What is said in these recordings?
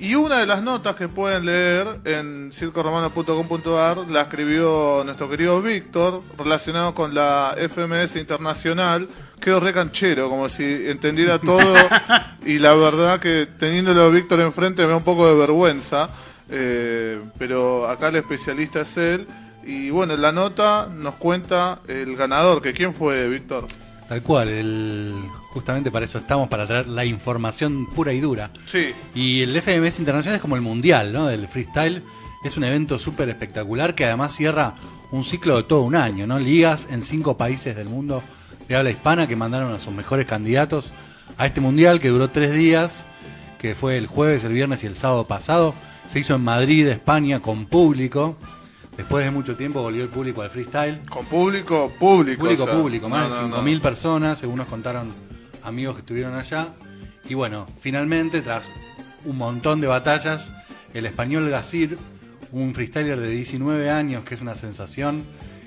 Y una de las notas que pueden leer en circoromano.com.ar la escribió nuestro querido Víctor, relacionado con la FMS Internacional. Quedó re canchero, como si entendiera todo. y la verdad que teniéndolo a Víctor enfrente me da un poco de vergüenza. Eh, pero acá el especialista es él. Y bueno, en la nota nos cuenta el ganador, que quién fue, Víctor. Tal cual, el, justamente para eso estamos, para traer la información pura y dura. Sí. Y el FMS Internacional es como el mundial, ¿no? Del freestyle. Es un evento súper espectacular que además cierra un ciclo de todo un año, ¿no? Ligas en cinco países del mundo de habla hispana que mandaron a sus mejores candidatos a este mundial que duró tres días, que fue el jueves, el viernes y el sábado pasado. Se hizo en Madrid, España, con público. Después de mucho tiempo volvió el público al freestyle. Con público, público. Público, o sea, público, más no, de no, 5.000 no. personas, según nos contaron amigos que estuvieron allá. Y bueno, finalmente, tras un montón de batallas, el español Gasir, un freestyler de 19 años, que es una sensación,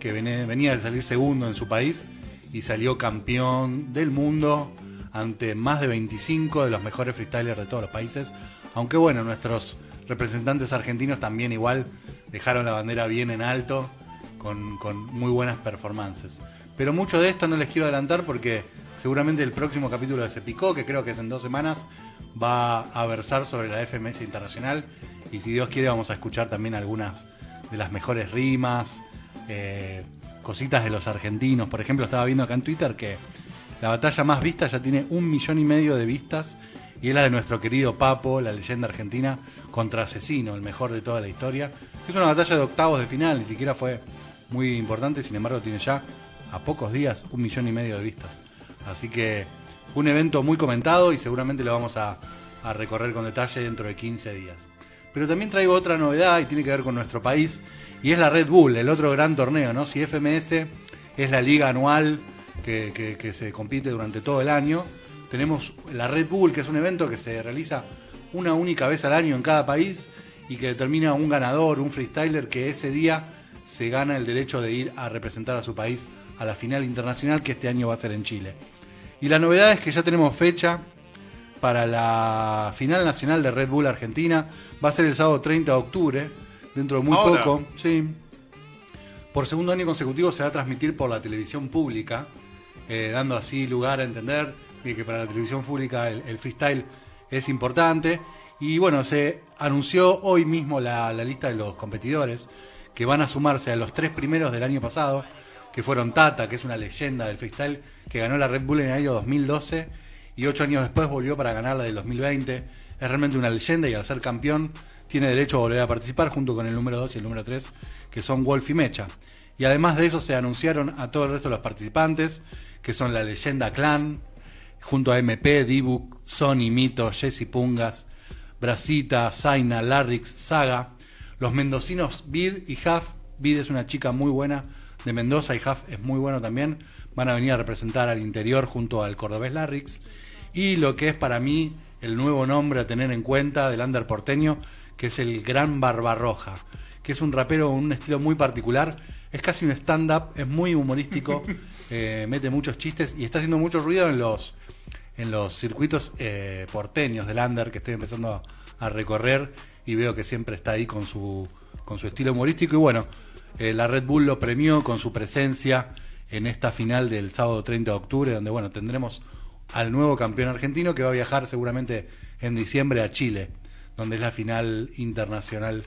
que venía de salir segundo en su país y salió campeón del mundo ante más de 25 de los mejores freestylers de todos los países. Aunque bueno, nuestros representantes argentinos también igual dejaron la bandera bien en alto con, muy buenas performances. Pero mucho de esto no les quiero adelantar porque seguramente el próximo capítulo de Se Picó, que creo que es en dos semanas, va a versar sobre la FMS Internacional y si Dios quiere vamos a escuchar también algunas de las mejores rimas, eh, cositas de los argentinos. Por ejemplo, estaba viendo acá en Twitter que la batalla más vista ya tiene un millón y medio de vistas y es la de nuestro querido Papo, la leyenda argentina, contra Asesino, el mejor de toda la historia. Es una batalla de octavos de final, ni siquiera fue muy importante, sin embargo tiene ya a pocos días un millón y medio de vistas. Así que un evento muy comentado y seguramente lo vamos a, recorrer con detalle dentro de 15 días. Pero también traigo otra novedad y tiene que ver con nuestro país y es la Red Bull, el otro gran torneo, ¿no? Si FMS es la liga anual que se compite durante todo el año, tenemos la Red Bull, que es un evento que se realiza una única vez al año en cada país y que determina un ganador, un freestyler que ese día se gana el derecho de ir a representar a su país a la final internacional que este año va a ser en Chile. Y la novedad es que ya tenemos fecha para la final nacional de Red Bull Argentina. Va a ser el sábado 30 de octubre, dentro de muy Ahora. poco. Sí. Por segundo año consecutivo se va a transmitir por la televisión pública, eh, dando así lugar a entender de que para la televisión pública el, freestyle es importante. Y bueno, se anunció hoy mismo la, la lista de los competidores que van a sumarse a los tres primeros del año pasado, que fueron Tata, que es una leyenda del freestyle, que ganó la Red Bull en el año 2012 y ocho años después volvió para ganar la del 2020. Es realmente una leyenda y al ser campeón tiene derecho a volver a participar junto con el número 2 y el número 3, que son Wolf y Mecha. Y además de eso se anunciaron a todo el resto de los participantes, que son la leyenda Clan, junto a MP, Dibuk, Sony, Mito, Jesse Pungas, Brasita, Zaina, Larrix, Saga, los mendocinos Bid y Huff. Bid es una chica muy buena de Mendoza y Huff es muy bueno también. Van a venir a representar al interior junto al cordobés Larrix. Y lo que es para mí el nuevo nombre a tener en cuenta del under porteño, que es el Gran Barbarroja, que es un rapero con un estilo muy particular. Es casi un stand-up, es muy humorístico, eh, mete muchos chistes y está haciendo mucho ruido en los en los circuitos eh, porteños del under que estoy empezando a, recorrer y veo que siempre está ahí con su, con su estilo humorístico. Y bueno, eh, la Red Bull lo premió con su presencia en esta final del sábado 30 de octubre, donde bueno, tendremos al nuevo campeón argentino que va a viajar seguramente en diciembre a Chile, donde es la final internacional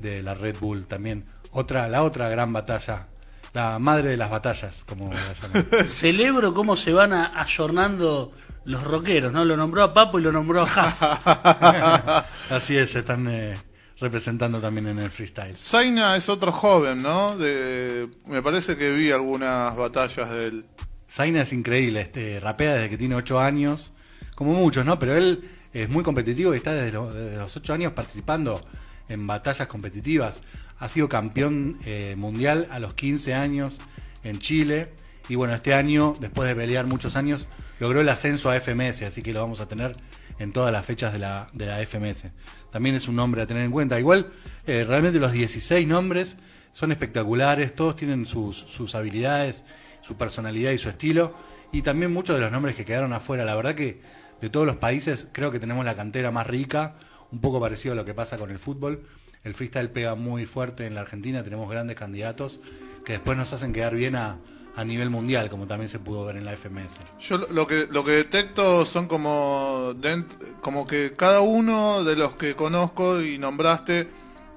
de la Red Bull también. Otra, la otra gran batalla, la madre de las batallas, como la llaman. Celebro cómo se van a, ayornando los rockeros, ¿no? Lo nombró a Papo y lo nombró a Huff. Así es, se están eh, representando también en el freestyle. Zaina es otro joven, ¿no? De, me parece que vi algunas batallas de él. Zaina es increíble, este, rapea desde que tiene 8 años, como muchos, ¿no? Pero él es muy competitivo y está desde, lo- desde los 8 años participando en batallas competitivas. Ha sido campeón eh, mundial a los 15 años en Chile. Y bueno, este año, después de pelear muchos años, logró el ascenso a FMS, así que lo vamos a tener en todas las fechas de la, de la FMS. También es un nombre a tener en cuenta. Igual, eh, realmente los 16 nombres son espectaculares, todos tienen sus, sus habilidades, su personalidad y su estilo. Y también muchos de los nombres que quedaron afuera. La verdad que de todos los países creo que tenemos la cantera más rica un poco parecido a lo que pasa con el fútbol. El freestyle pega muy fuerte en la Argentina, tenemos grandes candidatos que después nos hacen quedar bien a, a nivel mundial, como también se pudo ver en la FMS. Yo lo- que lo que detecto son como como que cada uno de los que conozco y nombraste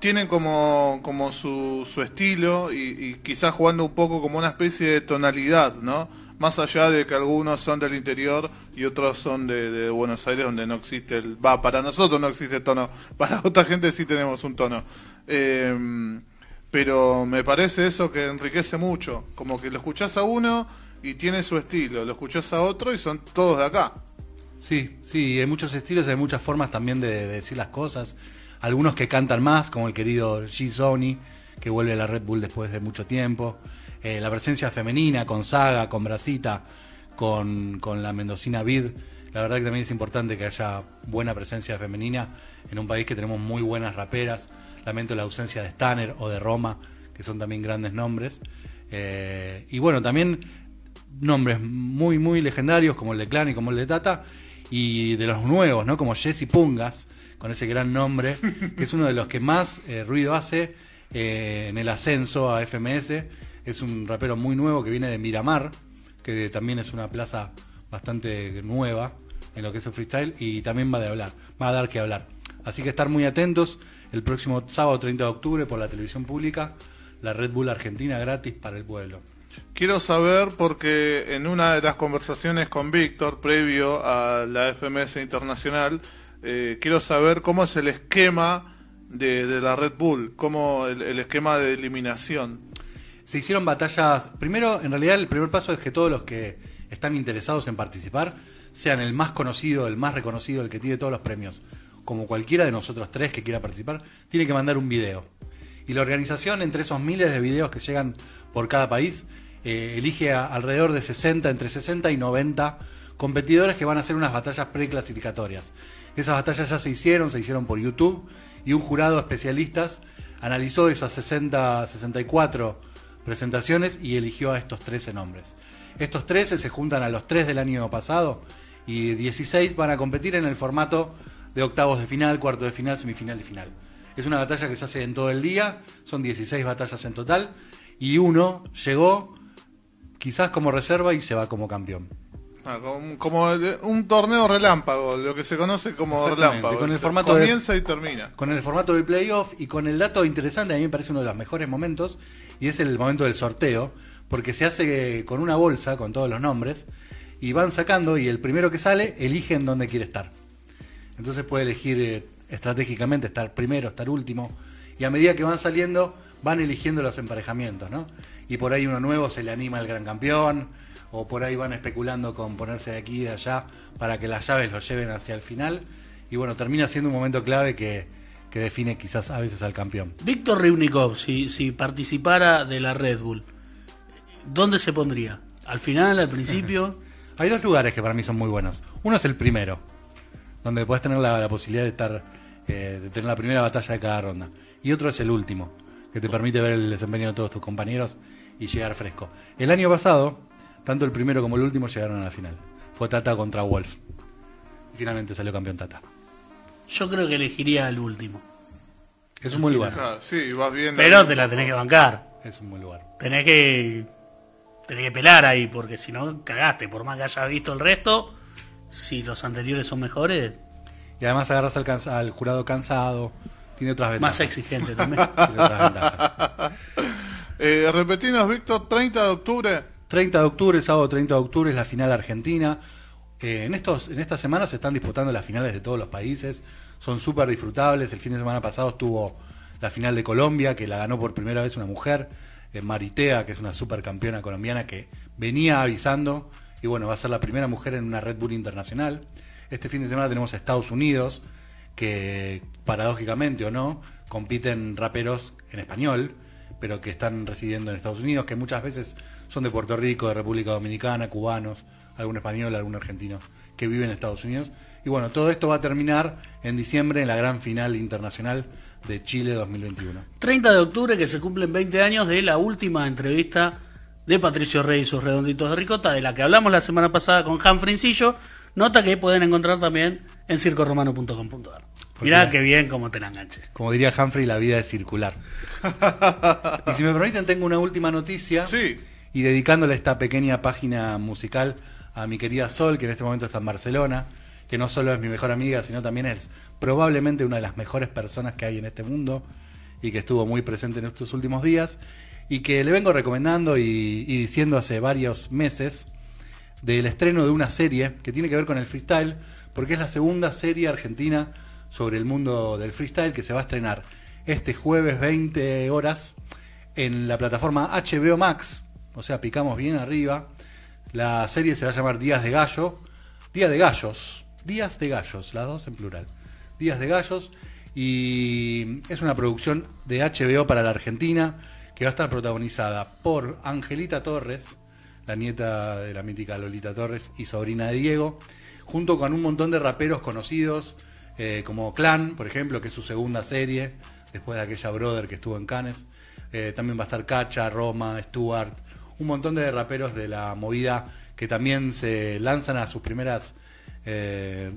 tienen como como su, su estilo y, quizás jugando un poco como una especie de tonalidad, ¿no? Más allá de que algunos son del interior y otros son de, de Buenos Aires donde no existe el va para nosotros no existe tono, para otra gente sí tenemos un tono. Eh, pero me parece eso que enriquece mucho, como que lo escuchás a uno y tiene su estilo, lo escuchás a otro y son todos de acá. Sí, sí, hay muchos estilos, hay muchas formas también de, de decir las cosas. Algunos que cantan más, como el querido G. Sony, que vuelve a la Red Bull después de mucho tiempo. Eh, la presencia femenina con Saga, con Brasita, con, con la mendocina Vid. La verdad que también es importante que haya buena presencia femenina en un país que tenemos muy buenas raperas. Lamento la ausencia de Stanner o de Roma, que son también grandes nombres. Eh, y bueno, también nombres muy, muy legendarios como el de Clan y como el de Tata, y de los nuevos, ¿no? Como Jesse Pungas, con ese gran nombre, que es uno de los que más eh, ruido hace eh, en el ascenso a FMS. Es un rapero muy nuevo que viene de Miramar, que también es una plaza bastante nueva en lo que es el freestyle, y también va, de hablar, va a dar que hablar. Así que estar muy atentos el próximo sábado 30 de octubre por la televisión pública, la Red Bull Argentina gratis para el pueblo. Quiero saber porque en una de las conversaciones con Víctor, previo a la FMS Internacional, eh, quiero saber cómo es el esquema de, de la Red Bull, cómo el, el esquema de eliminación. Se hicieron batallas. Primero, en realidad, el primer paso es que todos los que están interesados en participar sean el más conocido, el más reconocido, el que tiene todos los premios, como cualquiera de nosotros tres que quiera participar, tiene que mandar un video. Y la organización, entre esos miles de videos que llegan por cada país, eh, elige a alrededor de 60, entre 60 y 90 competidores que van a hacer unas batallas preclasificatorias. Esas batallas ya se hicieron, se hicieron por YouTube y un jurado de especialistas analizó esas 60, 64 presentaciones y eligió a estos 13 nombres. Estos 13 se juntan a los 3 del año pasado y 16 van a competir en el formato de octavos de final, cuarto de final, semifinal y final. Es una batalla que se hace en todo el día, son 16 batallas en total y uno llegó quizás como reserva y se va como campeón. Ah, como, como el- un torneo relámpago, lo que se conoce como relámpago. con el formato de- comienza y termina. Con el formato del playoff y con el dato interesante, a mí me parece uno de los mejores momentos, y es el momento del sorteo, porque se hace con una bolsa con todos los nombres, y van sacando, y el primero que sale elige en dónde quiere estar. Entonces puede elegir eh, estratégicamente estar primero, estar último, y a medida que van saliendo, van eligiendo los emparejamientos, ¿no? Y por ahí uno nuevo se le anima al gran campeón, o por ahí van especulando con ponerse de aquí y de allá para que las llaves lo lleven hacia el final. Y bueno, termina siendo un momento clave que, que define quizás a veces al campeón. Víctor Rivnikov, si, si participara de la Red Bull, ¿dónde se pondría? ¿Al final, al principio? Hay dos lugares que para mí son muy buenos. Uno es el primero, donde puedes tener la, la posibilidad de estar, eh, de tener la primera batalla de cada ronda. Y otro es el último, que te permite ver el desempeño de todos tus compañeros y llegar fresco. El año pasado, tanto el primero como el último llegaron a la final. Fue Tata contra Wolf. Y finalmente salió campeón Tata. Yo creo que elegiría al último. Es un buen lugar. Claro, sí, vas bien. Pero te la tenés que bancar. Es un buen lugar. Tenés que, tenés que pelar ahí, porque si no, cagaste. Por más que hayas visto el resto, si los anteriores son mejores, Y además agarras al, cansa- al jurado cansado. Tiene otras ventajas. más exigente también. Tiene otras ventajas. Eh, repetinos, Víctor, 30 de octubre. 30 de octubre, sábado 30 de octubre es la final argentina. Eh, en, estos, en estas semanas se están disputando las finales de todos los países. Son súper disfrutables. El fin de semana pasado estuvo la final de Colombia, que la ganó por primera vez una mujer, eh, Maritea, que es una supercampeona colombiana que venía avisando. Y bueno, va a ser la primera mujer en una Red Bull internacional. Este fin de semana tenemos a Estados Unidos, que paradójicamente o no, compiten raperos en español, pero que están residiendo en Estados Unidos, que muchas veces son de Puerto Rico, de República Dominicana, cubanos, algún español, algún argentino que vive en Estados Unidos. Y bueno, todo esto va a terminar en diciembre en la gran final internacional de Chile 2021. 30 de octubre que se cumplen 20 años de la última entrevista de Patricio Rey y sus redonditos de ricota, de la que hablamos la semana pasada con Han Frencillo, nota que pueden encontrar también en circoromano.com.ar. Mirá qué bien cómo te la enganché. Como diría Humphrey, la vida es circular. y si me permiten, tengo una última noticia. Sí. Y dedicándole esta pequeña página musical a mi querida Sol, que en este momento está en Barcelona, que no solo es mi mejor amiga, sino también es probablemente una de las mejores personas que hay en este mundo y que estuvo muy presente en estos últimos días y que le vengo recomendando y, diciendo hace varios meses del estreno de una serie que tiene que ver con el freestyle, porque es la segunda serie argentina sobre el mundo del freestyle que se va a estrenar este jueves 20 horas en la plataforma HBO Max, o sea, picamos bien arriba. La serie se va a llamar Días de Gallo, Día de Gallos, Días de Gallos, las dos en plural. Días de Gallos y es una producción de HBO para la Argentina que va a estar protagonizada por Angelita Torres, la nieta de la mítica Lolita Torres y sobrina de Diego, junto con un montón de raperos conocidos, eh, como Clan, por ejemplo, que es su segunda serie, después de aquella Brother que estuvo en Cannes. Eh, también va a estar Cacha, Roma, Stuart, un montón de raperos de la movida que también se lanzan a sus primeras eh,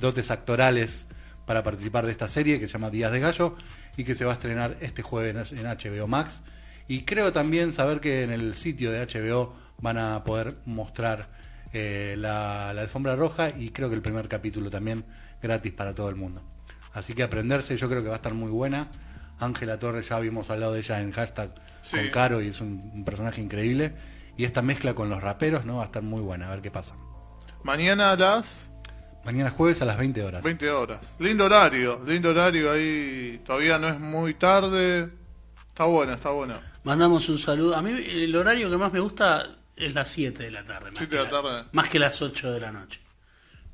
dotes actorales para participar de esta serie que se llama Días de Gallo y que se va a estrenar este jueves en HBO Max. Y creo también saber que en el sitio de HBO van a poder mostrar eh, la, la alfombra roja y creo que el primer capítulo también gratis para todo el mundo. Así que aprenderse, yo creo que va a estar muy buena. Ángela Torres, ya habíamos hablado de ella en hashtag Sí. con Caro y es un, un personaje increíble. Y esta mezcla con los raperos, ¿no? Va a estar muy buena, a ver qué pasa. Mañana a las Mañana jueves a las 20 horas. 20 horas. Lindo horario, lindo horario ahí. Todavía no es muy tarde. Está buena, está buena. Mandamos un saludo. A mí el horario que más me gusta es las 7 de la tarde. Más, Siete que, de la tarde. más que las 8 de la noche.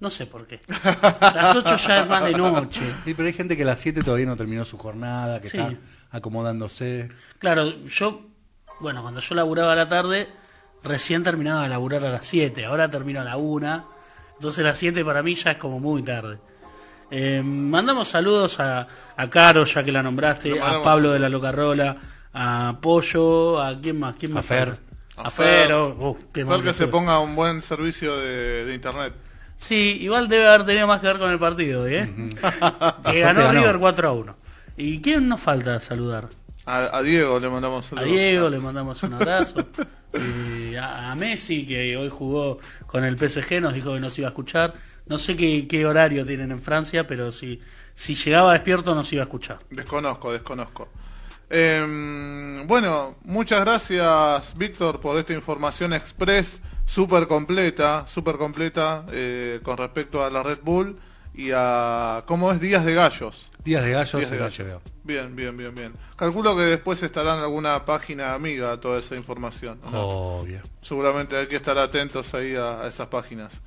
No sé por qué. Las 8 ya es más de noche. Sí, pero hay gente que a las 7 todavía no terminó su jornada, que Sí. está acomodándose. Claro, yo, bueno, cuando yo laburaba a la tarde, recién terminaba de laburar a las 7. Ahora termino a la 1. Entonces las 7 para mí ya es como muy tarde. Eh, mandamos saludos a, a Caro, ya que la nombraste, a Pablo de la Locarrola, a Pollo, a quién más, quién A más Fer. falta? A A Fer. Fer, oh, uh, qué Fer que se ponga un buen servicio de, de internet. Sí, igual debe haber tenido más que ver con el partido, ¿eh? que ganó ganó. River 4 a 1. ¿Y quién nos falta saludar? A, a Diego le mandamos A saludos. Diego le mandamos un abrazo. Eh, a, a Messi, que hoy jugó con el PSG, nos dijo que nos iba a escuchar. No sé qué, qué horario tienen en Francia, pero si, si llegaba despierto nos iba a escuchar. Desconozco, desconozco. Em, bueno, muchas gracias, Víctor, por esta información express súper completa, súper completa eh, con respecto a la Red Bull y a cómo es Días de Gallos. Días de gallos Días de en Gallos. HBO. Bien, bien, bien, bien. Calculo que después estará en alguna página amiga toda esa información. ¿o no? Obvio. Seguramente hay que estar atentos ahí a- a esas páginas.